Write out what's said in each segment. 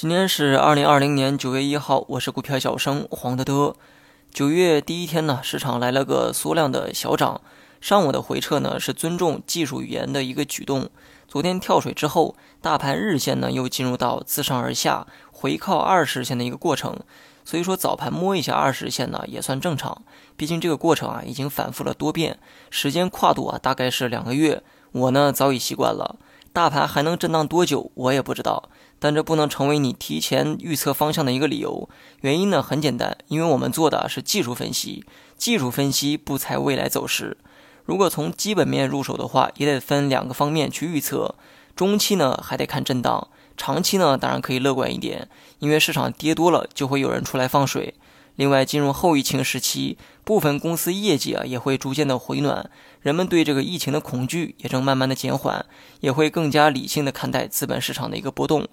今天是二零二零年九月一号，我是股票小生黄德德。九月第一天呢，市场来了个缩量的小涨。上午的回撤呢，是尊重技术语言的一个举动。昨天跳水之后，大盘日线呢又进入到自上而下回靠二十线的一个过程。所以说早盘摸一下二十线呢，也算正常。毕竟这个过程啊，已经反复了多遍，时间跨度啊，大概是两个月。我呢，早已习惯了。大盘还能震荡多久，我也不知道。但这不能成为你提前预测方向的一个理由。原因呢很简单，因为我们做的是技术分析，技术分析不猜未来走势。如果从基本面入手的话，也得分两个方面去预测。中期呢还得看震荡，长期呢当然可以乐观一点，因为市场跌多了就会有人出来放水。另外，进入后疫情时期，部分公司业绩啊也会逐渐的回暖，人们对这个疫情的恐惧也正慢慢的减缓，也会更加理性的看待资本市场的一个波动。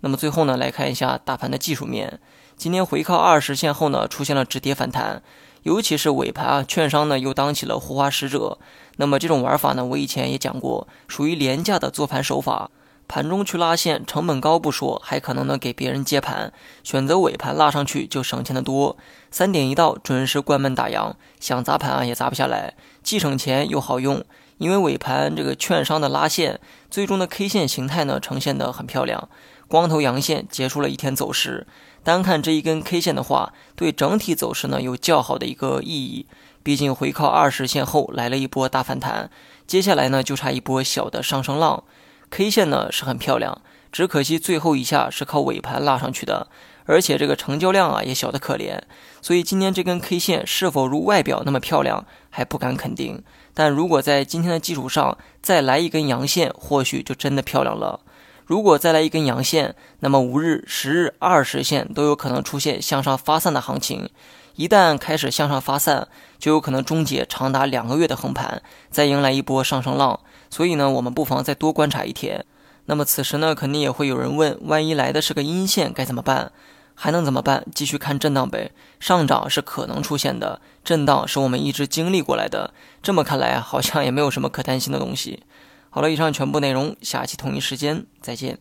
那么最后呢，来看一下大盘的技术面，今天回靠二十线后呢，出现了止跌反弹，尤其是尾盘啊，券商呢又当起了护花使者。那么这种玩法呢，我以前也讲过，属于廉价的做盘手法。盘中去拉线，成本高不说，还可能呢给别人接盘。选择尾盘拉上去就省钱的多。三点一到，准时关门打烊，想砸盘啊也砸不下来，既省钱又好用。因为尾盘这个券商的拉线，最终的 K 线形态呢呈现的很漂亮，光头阳线结束了一天走势。单看这一根 K 线的话，对整体走势呢有较好的一个意义。毕竟回靠二十线后来了一波大反弹，接下来呢就差一波小的上升浪。K 线呢是很漂亮，只可惜最后一下是靠尾盘拉上去的，而且这个成交量啊也小得可怜，所以今天这根 K 线是否如外表那么漂亮还不敢肯定。但如果在今天的基础上再来一根阳线，或许就真的漂亮了。如果再来一根阳线，那么五日、十日、二十线都有可能出现向上发散的行情。一旦开始向上发散，就有可能终结长达两个月的横盘，再迎来一波上升浪。所以呢，我们不妨再多观察一天。那么此时呢，肯定也会有人问：万一来的是个阴线，该怎么办？还能怎么办？继续看震荡呗。上涨是可能出现的，震荡是我们一直经历过来的。这么看来啊，好像也没有什么可担心的东西。好了，以上全部内容，下期同一时间再见。